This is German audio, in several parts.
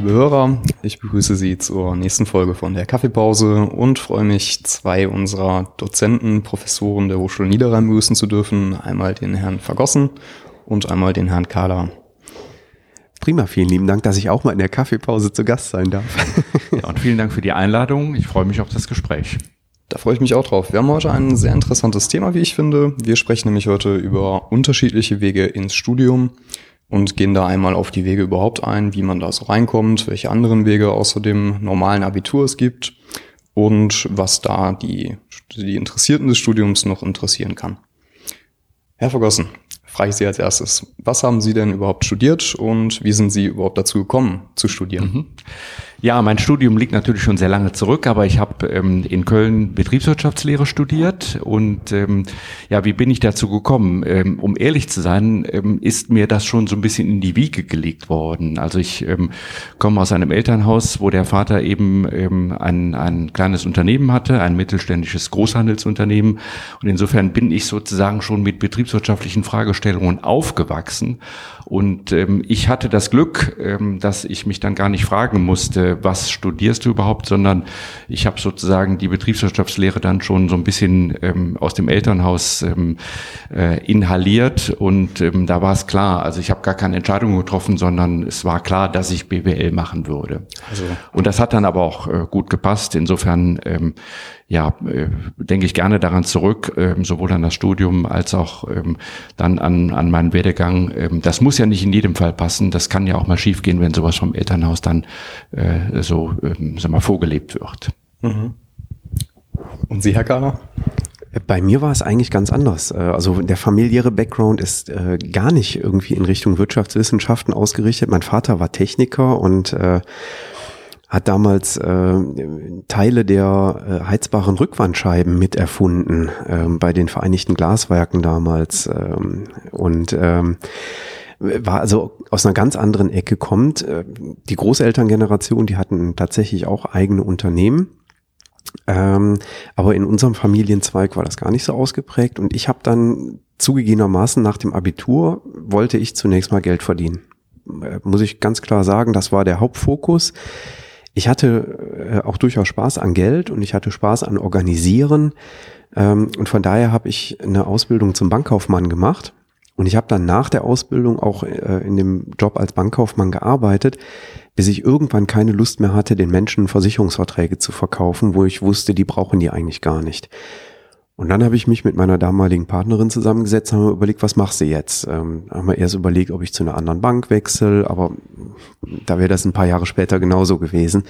Liebe Hörer, ich begrüße Sie zur nächsten Folge von der Kaffeepause und freue mich, zwei unserer Dozenten, Professoren der Hochschule Niederrhein begrüßen zu dürfen. Einmal den Herrn Vergossen und einmal den Herrn Kahler. Prima, vielen lieben Dank, dass ich auch mal in der Kaffeepause zu Gast sein darf. Ja, und vielen Dank für die Einladung. Ich freue mich auf das Gespräch. Da freue ich mich auch drauf. Wir haben heute ein sehr interessantes Thema, wie ich finde. Wir sprechen nämlich heute über unterschiedliche Wege ins Studium und gehen da einmal auf die Wege überhaupt ein, wie man da so reinkommt, welche anderen Wege außer dem normalen Abitur es gibt und was da die, die Interessierten des Studiums noch interessieren kann. Herr Vergossen, frage ich Sie als erstes, was haben Sie denn überhaupt studiert und wie sind Sie überhaupt dazu gekommen zu studieren? Mhm. Ja, mein Studium liegt natürlich schon sehr lange zurück, aber ich habe ähm, in Köln Betriebswirtschaftslehre studiert und ähm, ja, wie bin ich dazu gekommen? Ähm, um ehrlich zu sein, ähm, ist mir das schon so ein bisschen in die Wiege gelegt worden. Also ich ähm, komme aus einem Elternhaus, wo der Vater eben ähm, ein, ein kleines Unternehmen hatte, ein mittelständisches Großhandelsunternehmen und insofern bin ich sozusagen schon mit betriebswirtschaftlichen Fragestellungen aufgewachsen und ich hatte das Glück, dass ich mich dann gar nicht fragen musste, was studierst du überhaupt, sondern ich habe sozusagen die Betriebswirtschaftslehre dann schon so ein bisschen ähm, aus dem Elternhaus ähm, äh, inhaliert und ähm, da war es klar. Also ich habe gar keine Entscheidung getroffen, sondern es war klar, dass ich BWL machen würde. Also. Und das hat dann aber auch äh, gut gepasst. Insofern ähm, ja, äh, denke ich gerne daran zurück, äh, sowohl an das Studium als auch ähm, dann an, an meinen Werdegang. Ähm, das muss ja nicht in jedem Fall passen. Das kann ja auch mal schiefgehen, wenn sowas vom Elternhaus dann äh, so, ähm, sag mal, vorgelebt wird. Mhm. Und Sie, Herr Kahler? Bei mir war es eigentlich ganz anders. Äh, also der familiäre Background ist äh, gar nicht irgendwie in Richtung Wirtschaftswissenschaften ausgerichtet. Mein Vater war Techniker und äh, hat damals äh, Teile der äh, heizbaren Rückwandscheiben miterfunden äh, bei den Vereinigten Glaswerken damals ähm, und ähm, war also aus einer ganz anderen Ecke kommt. Äh, die Großelterngeneration, die hatten tatsächlich auch eigene Unternehmen. Ähm, aber in unserem Familienzweig war das gar nicht so ausgeprägt und ich habe dann zugegebenermaßen nach dem Abitur wollte ich zunächst mal Geld verdienen. Äh, muss ich ganz klar sagen, das war der Hauptfokus ich hatte äh, auch durchaus Spaß an Geld und ich hatte Spaß an Organisieren. Ähm, und von daher habe ich eine Ausbildung zum Bankkaufmann gemacht. Und ich habe dann nach der Ausbildung auch äh, in dem Job als Bankkaufmann gearbeitet, bis ich irgendwann keine Lust mehr hatte, den Menschen Versicherungsverträge zu verkaufen, wo ich wusste, die brauchen die eigentlich gar nicht. Und dann habe ich mich mit meiner damaligen Partnerin zusammengesetzt, haben wir überlegt, was machst du jetzt? Ähm, haben wir erst überlegt, ob ich zu einer anderen Bank wechsle, aber da wäre das ein paar Jahre später genauso gewesen.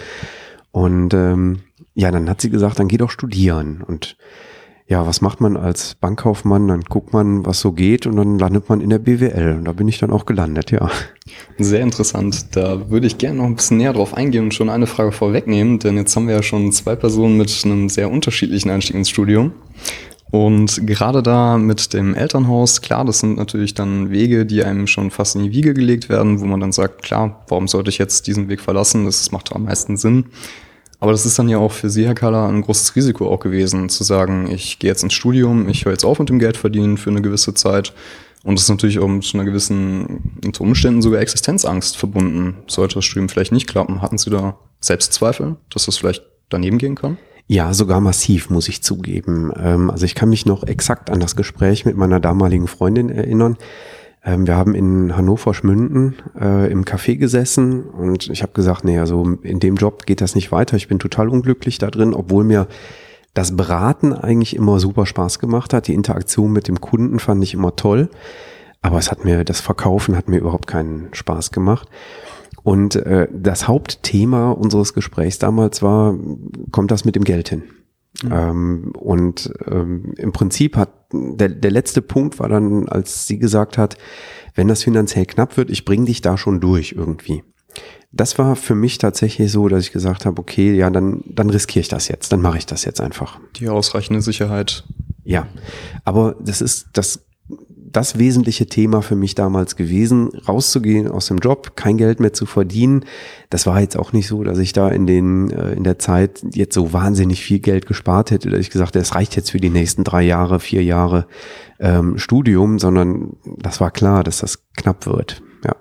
Und ähm, ja, dann hat sie gesagt, dann geh doch studieren. Und ja, was macht man als Bankkaufmann? Dann guckt man, was so geht und dann landet man in der BWL. Und da bin ich dann auch gelandet, ja. Sehr interessant. Da würde ich gerne noch ein bisschen näher drauf eingehen und schon eine Frage vorwegnehmen, denn jetzt haben wir ja schon zwei Personen mit einem sehr unterschiedlichen Einstieg ins Studium. Und gerade da mit dem Elternhaus, klar, das sind natürlich dann Wege, die einem schon fast in die Wiege gelegt werden, wo man dann sagt, klar, warum sollte ich jetzt diesen Weg verlassen? Das macht am meisten Sinn. Aber das ist dann ja auch für Sie, Herr Kaller, ein großes Risiko auch gewesen, zu sagen, ich gehe jetzt ins Studium, ich höre jetzt auf mit dem Geld verdienen für eine gewisse Zeit. Und das ist natürlich auch mit einer gewissen, unter Umständen sogar Existenzangst verbunden. Sollte das Studium vielleicht nicht klappen, hatten Sie da Selbstzweifel, dass das vielleicht daneben gehen kann? Ja, sogar massiv, muss ich zugeben. Ähm, also ich kann mich noch exakt an das Gespräch mit meiner damaligen Freundin erinnern. Ähm, wir haben in Hannover Schmünden äh, im Café gesessen und ich habe gesagt, nee, also in dem Job geht das nicht weiter. Ich bin total unglücklich da drin, obwohl mir das Beraten eigentlich immer super Spaß gemacht hat. Die Interaktion mit dem Kunden fand ich immer toll. Aber es hat mir, das Verkaufen hat mir überhaupt keinen Spaß gemacht. Und äh, das Hauptthema unseres Gesprächs damals war, kommt das mit dem Geld hin? Mhm. Ähm, und ähm, im Prinzip hat der, der letzte Punkt war dann, als sie gesagt hat, wenn das finanziell knapp wird, ich bring dich da schon durch irgendwie. Das war für mich tatsächlich so, dass ich gesagt habe, okay, ja, dann, dann riskiere ich das jetzt, dann mache ich das jetzt einfach. Die ausreichende Sicherheit Ja, aber das ist das das wesentliche Thema für mich damals gewesen, rauszugehen aus dem Job, kein Geld mehr zu verdienen. Das war jetzt auch nicht so, dass ich da in den äh, in der Zeit jetzt so wahnsinnig viel Geld gespart hätte, dass ich gesagt, hätte, es reicht jetzt für die nächsten drei Jahre, vier Jahre ähm, Studium, sondern das war klar, dass das knapp wird. Ja.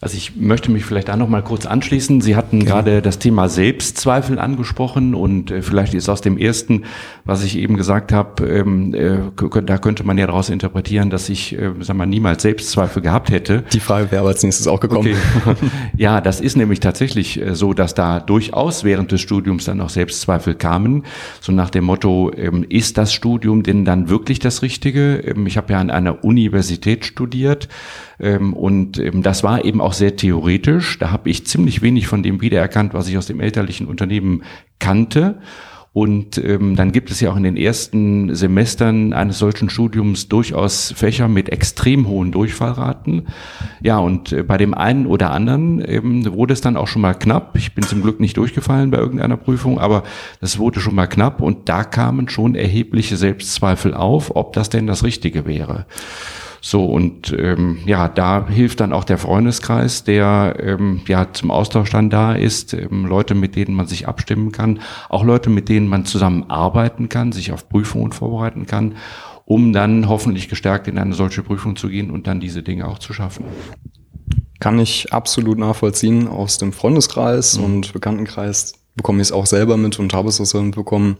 Also ich möchte mich vielleicht da noch mal kurz anschließen. Sie hatten Gerne. gerade das Thema Selbstzweifel angesprochen und äh, vielleicht ist aus dem ersten, was ich eben gesagt habe, ähm, äh, da könnte man ja daraus interpretieren, dass ich, äh, sag mal, niemals Selbstzweifel gehabt hätte. Die Frage wäre aber als nächstes auch gekommen. Okay. ja, das ist nämlich tatsächlich äh, so, dass da durchaus während des Studiums dann auch Selbstzweifel kamen. So nach dem Motto, ähm, ist das Studium denn dann wirklich das Richtige? Ähm, ich habe ja an einer Universität studiert und das war eben auch sehr theoretisch. Da habe ich ziemlich wenig von dem wiedererkannt, was ich aus dem elterlichen Unternehmen kannte. Und ähm, dann gibt es ja auch in den ersten Semestern eines solchen Studiums durchaus Fächer mit extrem hohen Durchfallraten. Ja, und äh, bei dem einen oder anderen ähm, wurde es dann auch schon mal knapp. Ich bin zum Glück nicht durchgefallen bei irgendeiner Prüfung, aber das wurde schon mal knapp und da kamen schon erhebliche Selbstzweifel auf, ob das denn das Richtige wäre. So, und ähm, ja, da hilft dann auch der Freundeskreis, der ähm, ja zum Austausch dann da ist, ähm, Leute, mit denen man sich abstimmen kann, auch Leute, mit denen man zusammen arbeiten kann, sich auf Prüfungen vorbereiten kann, um dann hoffentlich gestärkt in eine solche Prüfung zu gehen und dann diese Dinge auch zu schaffen. Kann ich absolut nachvollziehen aus dem Freundeskreis mhm. und Bekanntenkreis bekomme ich es auch selber mit und habe es auch selber mitbekommen,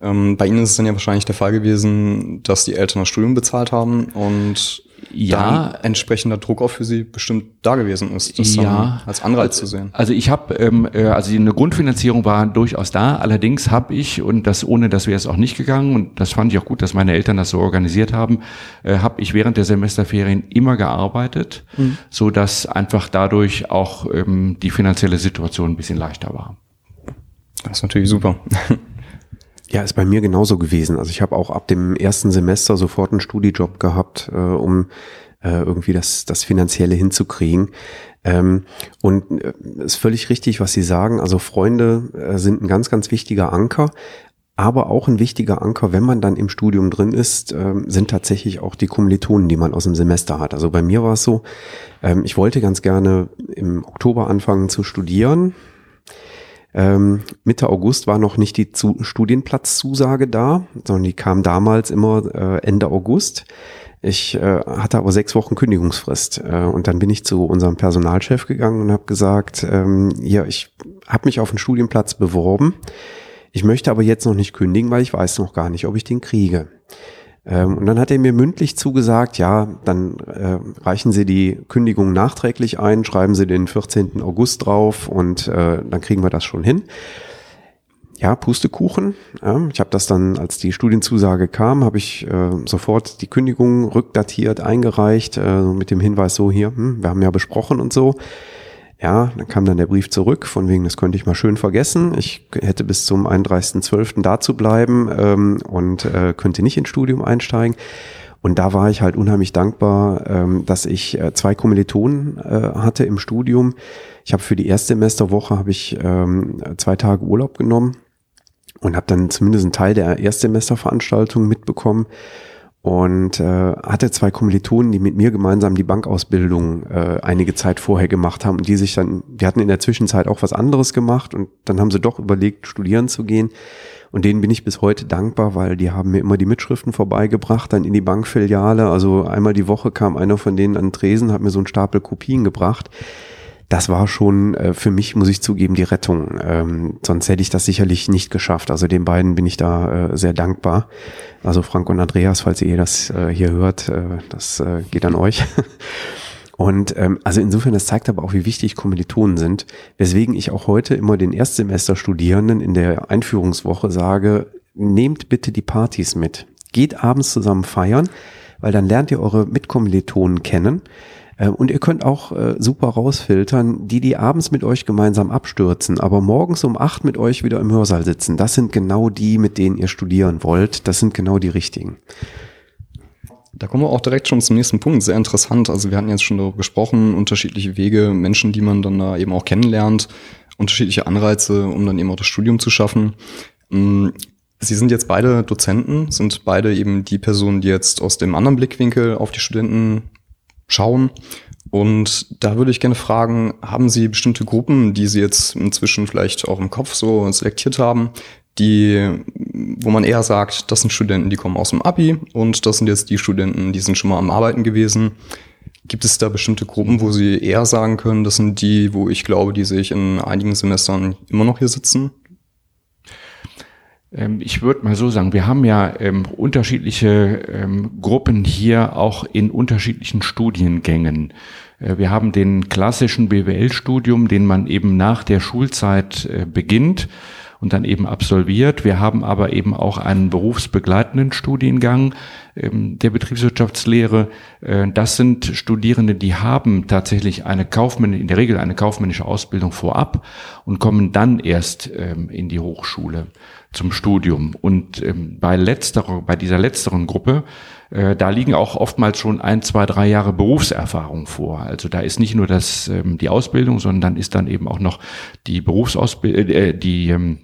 ähm, bei Ihnen ist es dann ja wahrscheinlich der Fall gewesen, dass die Eltern das Studium bezahlt haben und ja, dann entsprechender Druck auch für Sie bestimmt da gewesen ist, das ja, als Anreiz zu sehen. Also ich habe, ähm, äh, also eine Grundfinanzierung war durchaus da. Allerdings habe ich und das ohne, das wäre es auch nicht gegangen und das fand ich auch gut, dass meine Eltern das so organisiert haben, äh, habe ich während der Semesterferien immer gearbeitet, mhm. so dass einfach dadurch auch ähm, die finanzielle Situation ein bisschen leichter war. Das ist natürlich super. Ja, ist bei mir genauso gewesen. Also ich habe auch ab dem ersten Semester sofort einen Studijob gehabt, äh, um äh, irgendwie das, das Finanzielle hinzukriegen. Ähm, und äh, ist völlig richtig, was Sie sagen. Also Freunde äh, sind ein ganz, ganz wichtiger Anker. Aber auch ein wichtiger Anker, wenn man dann im Studium drin ist, äh, sind tatsächlich auch die Kommilitonen, die man aus dem Semester hat. Also bei mir war es so, ähm, ich wollte ganz gerne im Oktober anfangen zu studieren, ähm, Mitte August war noch nicht die Zu Studienplatzzusage da, sondern die kam damals immer äh, Ende August. Ich äh, hatte aber sechs Wochen Kündigungsfrist äh, und dann bin ich zu unserem Personalchef gegangen und habe gesagt, ähm, ja, ich habe mich auf einen Studienplatz beworben. Ich möchte aber jetzt noch nicht kündigen, weil ich weiß noch gar nicht, ob ich den kriege. Ähm, und dann hat er mir mündlich zugesagt, ja, dann äh, reichen Sie die Kündigung nachträglich ein, schreiben Sie den 14. August drauf und äh, dann kriegen wir das schon hin. Ja, Pustekuchen. Ja, ich habe das dann, als die Studienzusage kam, habe ich äh, sofort die Kündigung rückdatiert, eingereicht, äh, mit dem Hinweis so hier, hm, wir haben ja besprochen und so. Ja, dann kam dann der Brief zurück, von wegen, das könnte ich mal schön vergessen. Ich hätte bis zum 31.12. da zu bleiben ähm, und äh, könnte nicht ins Studium einsteigen. Und da war ich halt unheimlich dankbar, ähm, dass ich äh, zwei Kommilitonen äh, hatte im Studium. Ich habe für die Erstsemesterwoche habe ich ähm, zwei Tage Urlaub genommen und habe dann zumindest einen Teil der Erstsemesterveranstaltung mitbekommen und äh, hatte zwei Kommilitonen, die mit mir gemeinsam die Bankausbildung äh, einige Zeit vorher gemacht haben und die sich dann, die hatten in der Zwischenzeit auch was anderes gemacht und dann haben sie doch überlegt, studieren zu gehen. Und denen bin ich bis heute dankbar, weil die haben mir immer die Mitschriften vorbeigebracht, dann in die Bankfiliale. Also einmal die Woche kam einer von denen an den Tresen, hat mir so einen Stapel Kopien gebracht das war schon äh, für mich, muss ich zugeben, die Rettung. Ähm, sonst hätte ich das sicherlich nicht geschafft. Also den beiden bin ich da äh, sehr dankbar. Also Frank und Andreas, falls ihr das äh, hier hört, äh, das äh, geht an euch. Und ähm, also insofern, das zeigt aber auch, wie wichtig Kommilitonen sind, weswegen ich auch heute immer den Erstsemester-Studierenden in der Einführungswoche sage, nehmt bitte die Partys mit. Geht abends zusammen feiern, weil dann lernt ihr eure Mitkommilitonen kennen. Ähm, und ihr könnt auch äh, super rausfiltern, die, die abends mit euch gemeinsam abstürzen, aber morgens um acht mit euch wieder im Hörsaal sitzen. Das sind genau die, mit denen ihr studieren wollt. Das sind genau die richtigen. Da kommen wir auch direkt schon zum nächsten Punkt. Sehr interessant. Also wir hatten jetzt schon darüber gesprochen, unterschiedliche Wege, Menschen, die man dann da eben auch kennenlernt, unterschiedliche Anreize, um dann eben auch das Studium zu schaffen. Mm, Sie sind jetzt beide Dozenten, sind beide eben die Personen, die jetzt aus dem anderen Blickwinkel auf die Studenten schauen. Und da würde ich gerne fragen, haben Sie bestimmte Gruppen, die Sie jetzt inzwischen vielleicht auch im Kopf so selektiert haben, die, wo man eher sagt, das sind Studenten, die kommen aus dem Abi und das sind jetzt die Studenten, die sind schon mal am Arbeiten gewesen. Gibt es da bestimmte Gruppen, wo Sie eher sagen können, das sind die, wo ich glaube, die sehe ich in einigen Semestern immer noch hier sitzen? Ähm, ich würde mal so sagen, wir haben ja ähm, unterschiedliche ähm, Gruppen hier auch in unterschiedlichen Studiengängen. Äh, wir haben den klassischen BWL-Studium, den man eben nach der Schulzeit äh, beginnt und dann eben absolviert. Wir haben aber eben auch einen berufsbegleitenden Studiengang ähm, der Betriebswirtschaftslehre. Äh, das sind Studierende, die haben tatsächlich eine kaufmännische, in der Regel eine kaufmännische Ausbildung vorab und kommen dann erst ähm, in die Hochschule zum Studium. Und ähm, bei letzterer, bei dieser letzteren Gruppe, äh, da liegen auch oftmals schon ein, zwei, drei Jahre Berufserfahrung vor. Also da ist nicht nur das ähm, die Ausbildung, sondern dann ist dann eben auch noch die Berufsausbildung, äh, die ähm,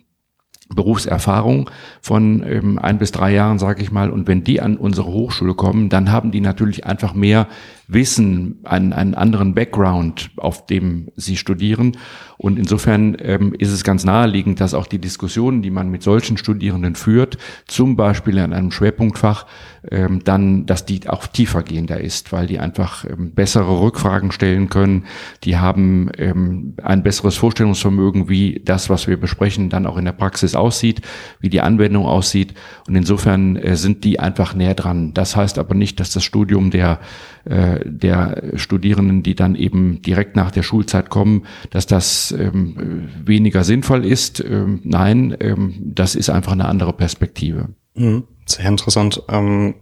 Berufserfahrung von ähm, ein bis drei Jahren, sage ich mal. Und wenn die an unsere Hochschule kommen, dann haben die natürlich einfach mehr Wissen, einen, einen anderen Background, auf dem sie studieren. Und insofern ähm, ist es ganz naheliegend, dass auch die Diskussionen, die man mit solchen Studierenden führt, zum Beispiel in einem Schwerpunktfach, ähm, dann, dass die auch tiefergehender ist, weil die einfach ähm, bessere Rückfragen stellen können. Die haben ähm, ein besseres Vorstellungsvermögen, wie das, was wir besprechen, dann auch in der Praxis aussieht, wie die Anwendung aussieht. Und insofern äh, sind die einfach näher dran. Das heißt aber nicht, dass das Studium der äh, der Studierenden, die dann eben direkt nach der Schulzeit kommen, dass das ähm, weniger sinnvoll ist. Ähm, nein, ähm, das ist einfach eine andere Perspektive. Mhm. Sehr interessant. Ähm,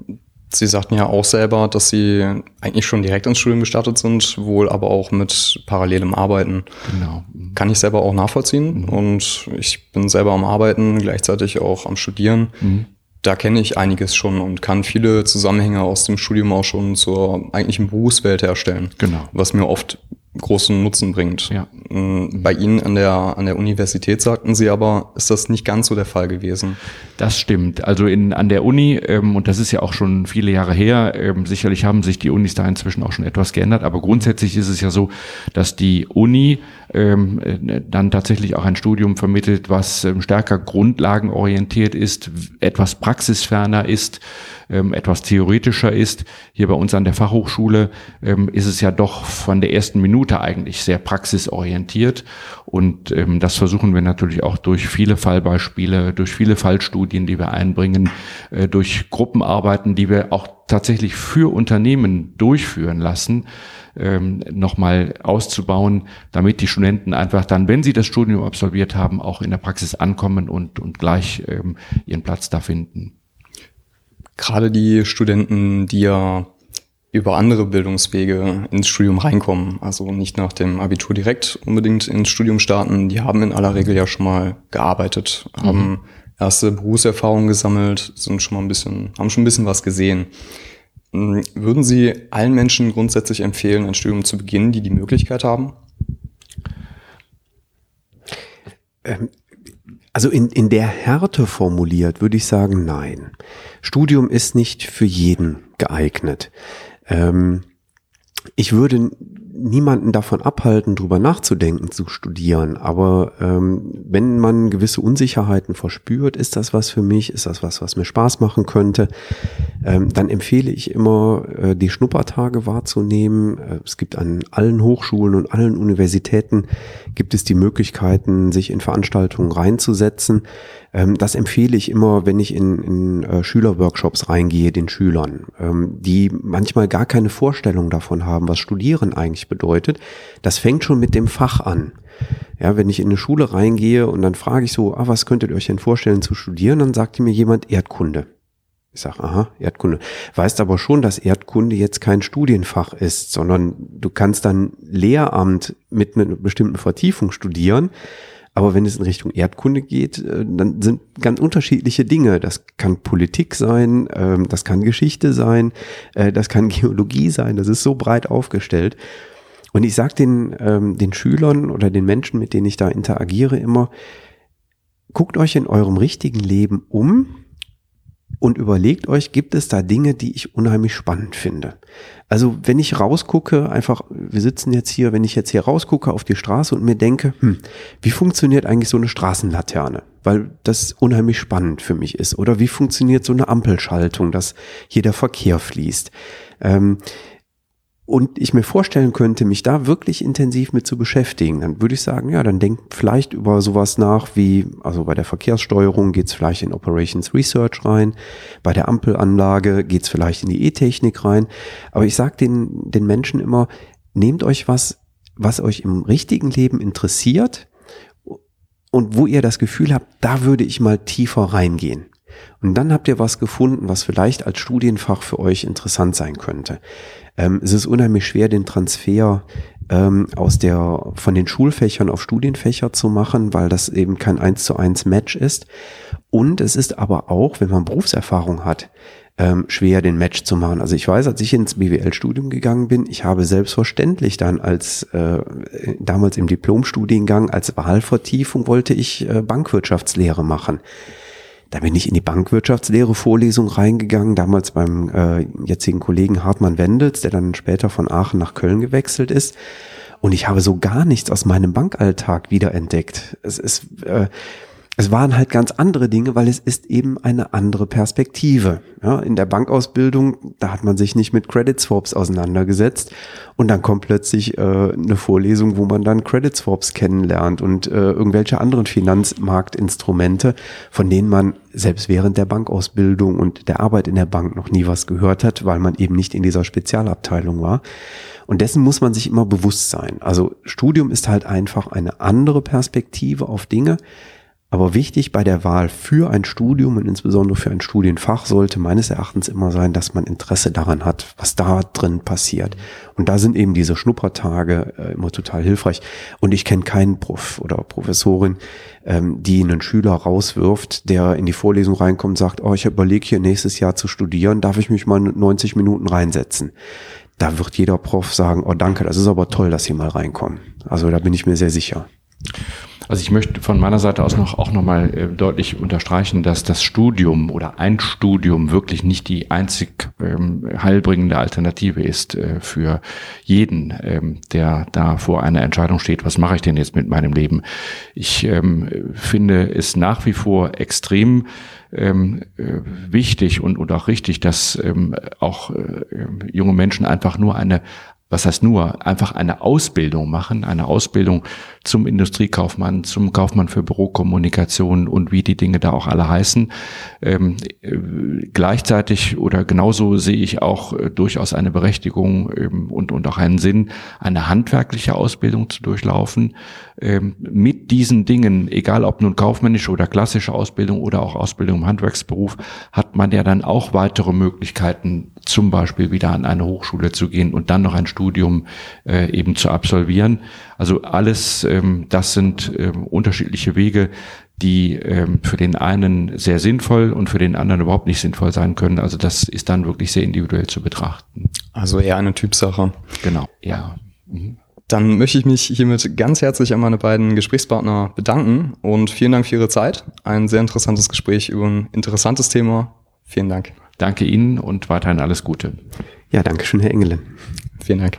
Sie sagten ja auch selber, dass Sie eigentlich schon direkt ins Studium gestartet sind, wohl aber auch mit parallelem Arbeiten. Genau. Kann ich selber auch nachvollziehen. Mhm. Und ich bin selber am Arbeiten, gleichzeitig auch am Studieren. Mhm da kenne ich einiges schon und kann viele Zusammenhänge aus dem Studium auch schon zur eigentlichen Berufswelt herstellen. Genau. Was mir oft großen Nutzen bringt. Ja. Mm, bei Ihnen an der, an der Universität sagten Sie aber, ist das nicht ganz so der Fall gewesen. Das stimmt. Also in, an der Uni, ähm, und das ist ja auch schon viele Jahre her, ähm, sicherlich haben sich die Unis da inzwischen auch schon etwas geändert, aber grundsätzlich ist es ja so, dass die Uni ähm, äh, dann tatsächlich auch ein Studium vermittelt, was ähm, stärker grundlagenorientiert ist, etwas praxisferner ist, ähm, etwas theoretischer ist. Hier bei uns an der Fachhochschule ähm, ist es ja doch von der ersten Minute eigentlich sehr praxisorientiert. Und ähm, das versuchen wir natürlich auch durch viele Fallbeispiele, durch viele Fallstudien, die wir einbringen, äh, durch Gruppenarbeiten, die wir auch tatsächlich für Unternehmen durchführen lassen, ähm, nochmal auszubauen, damit die Studenten einfach dann, wenn sie das Studium absolviert haben, auch in der Praxis ankommen und, und gleich ähm, ihren Platz da finden. Gerade die Studenten, die ja über andere Bildungswege ins Studium reinkommen, also nicht nach dem Abitur direkt unbedingt ins Studium starten, die haben in aller Regel ja schon mal gearbeitet, mhm. haben erste Berufserfahrungen gesammelt, sind schon mal ein bisschen, haben schon ein bisschen was gesehen. Hm, würden Sie allen Menschen grundsätzlich empfehlen, ein Studium zu beginnen, die die Möglichkeit haben? Ähm, also in, in der Härte formuliert würde ich sagen, nein. Studium ist nicht für jeden geeignet. Ähm, ich würde niemanden davon abhalten, drüber nachzudenken, zu studieren. Aber ähm, wenn man gewisse Unsicherheiten verspürt, ist das was für mich, ist das was, was mir Spaß machen könnte, ähm, dann empfehle ich immer, äh, die Schnuppertage wahrzunehmen. Äh, es gibt an allen Hochschulen und allen Universitäten gibt es die Möglichkeiten, sich in Veranstaltungen reinzusetzen. Ähm, das empfehle ich immer, wenn ich in, in äh, Schülerworkshops reingehe, den Schülern, ähm, die manchmal gar keine Vorstellung davon haben, was Studieren eigentlich bedeutet. Das fängt schon mit dem Fach an. Ja, wenn ich in eine Schule reingehe und dann frage ich so, ah, was könntet ihr euch denn vorstellen zu studieren, dann sagt mir jemand Erdkunde. Ich sage, aha, Erdkunde. Weißt aber schon, dass Erdkunde jetzt kein Studienfach ist, sondern du kannst dann Lehramt mit einer bestimmten Vertiefung studieren. Aber wenn es in Richtung Erdkunde geht, äh, dann sind ganz unterschiedliche Dinge. Das kann Politik sein, ähm, das kann Geschichte sein, äh, das kann Geologie sein. Das ist so breit aufgestellt. Und ich sage den, ähm, den Schülern oder den Menschen, mit denen ich da interagiere, immer, guckt euch in eurem richtigen Leben um und überlegt euch, gibt es da Dinge, die ich unheimlich spannend finde. Also wenn ich rausgucke, einfach, wir sitzen jetzt hier, wenn ich jetzt hier rausgucke auf die Straße und mir denke, hm, wie funktioniert eigentlich so eine Straßenlaterne? Weil das unheimlich spannend für mich ist. Oder wie funktioniert so eine Ampelschaltung, dass hier der Verkehr fließt? Ähm, und ich mir vorstellen könnte, mich da wirklich intensiv mit zu beschäftigen, dann würde ich sagen, ja, dann denkt vielleicht über sowas nach wie, also bei der Verkehrssteuerung geht's vielleicht in Operations Research rein, bei der Ampelanlage geht's vielleicht in die E-Technik rein. Aber ich sage den, den Menschen immer, nehmt euch was, was euch im richtigen Leben interessiert und wo ihr das Gefühl habt, da würde ich mal tiefer reingehen. Und dann habt ihr was gefunden, was vielleicht als Studienfach für euch interessant sein könnte. Ähm, es ist unheimlich schwer, den Transfer ähm, aus der, von den Schulfächern auf Studienfächer zu machen, weil das eben kein eins zu eins Match ist. Und es ist aber auch, wenn man Berufserfahrung hat, ähm, schwer, den Match zu machen. Also ich weiß, als ich ins BWL-Studium gegangen bin, ich habe selbstverständlich dann als äh, damals im Diplomstudiengang als Wahlvertiefung wollte ich äh, Bankwirtschaftslehre machen. Da bin ich in die Bankwirtschaftslehre Vorlesung reingegangen, damals beim äh, jetzigen Kollegen Hartmann Wendels, der dann später von Aachen nach Köln gewechselt ist. Und ich habe so gar nichts aus meinem Bankalltag wiederentdeckt. Es ist, äh, es waren halt ganz andere Dinge, weil es ist eben eine andere Perspektive. Ja, in der Bankausbildung, da hat man sich nicht mit Credit Swaps auseinandergesetzt und dann kommt plötzlich äh, eine Vorlesung, wo man dann Credit Swaps kennenlernt und äh, irgendwelche anderen Finanzmarktinstrumente, von denen man selbst während der Bankausbildung und der Arbeit in der Bank noch nie was gehört hat, weil man eben nicht in dieser Spezialabteilung war. Und dessen muss man sich immer bewusst sein. Also Studium ist halt einfach eine andere Perspektive auf Dinge aber wichtig bei der Wahl für ein Studium und insbesondere für ein Studienfach sollte meines Erachtens immer sein, dass man Interesse daran hat, was da drin passiert. Und da sind eben diese Schnuppertage äh, immer total hilfreich. Und ich kenne keinen Prof oder Professorin, ähm, die einen Schüler rauswirft, der in die Vorlesung reinkommt und sagt, oh, ich überlege hier nächstes Jahr zu studieren, darf ich mich mal 90 Minuten reinsetzen? Da wird jeder Prof sagen, oh danke, das ist aber toll, dass Sie mal reinkommen. Also da bin ich mir sehr sicher. Also ich möchte von meiner Seite aus noch auch nochmal äh, deutlich unterstreichen, dass das Studium oder ein Studium wirklich nicht die einzig ähm, heilbringende Alternative ist äh, für jeden, ähm, der da vor einer Entscheidung steht, was mache ich denn jetzt mit meinem Leben? Ich ähm, finde es nach wie vor extrem ähm, äh, wichtig und, und auch richtig, dass ähm, auch äh, junge Menschen einfach nur eine was heißt nur, einfach eine Ausbildung machen, eine Ausbildung zum Industriekaufmann, zum Kaufmann für Bürokommunikation und wie die Dinge da auch alle heißen. Ähm, äh, gleichzeitig oder genauso sehe ich auch äh, durchaus eine Berechtigung ähm, und, und auch einen Sinn, eine handwerkliche Ausbildung zu durchlaufen. Ähm, mit diesen Dingen, egal ob nun kaufmännische oder klassische Ausbildung oder auch Ausbildung im Handwerksberuf, hat man ja dann auch weitere Möglichkeiten, zum Beispiel wieder an eine Hochschule zu gehen und dann noch ein Studium äh, eben zu absolvieren. Also alles, ähm, das sind ähm, unterschiedliche Wege, die ähm, für den einen sehr sinnvoll und für den anderen überhaupt nicht sinnvoll sein können. Also das ist dann wirklich sehr individuell zu betrachten. Also eher eine Typsache. Genau, ja. Mhm. Dann möchte ich mich hiermit ganz herzlich an meine beiden Gesprächspartner bedanken und vielen Dank für Ihre Zeit. Ein sehr interessantes Gespräch über ein interessantes Thema. Vielen Dank. Danke Ihnen und weiterhin alles Gute. Ja, danke schön, Herr Engelen. Vielen Dank.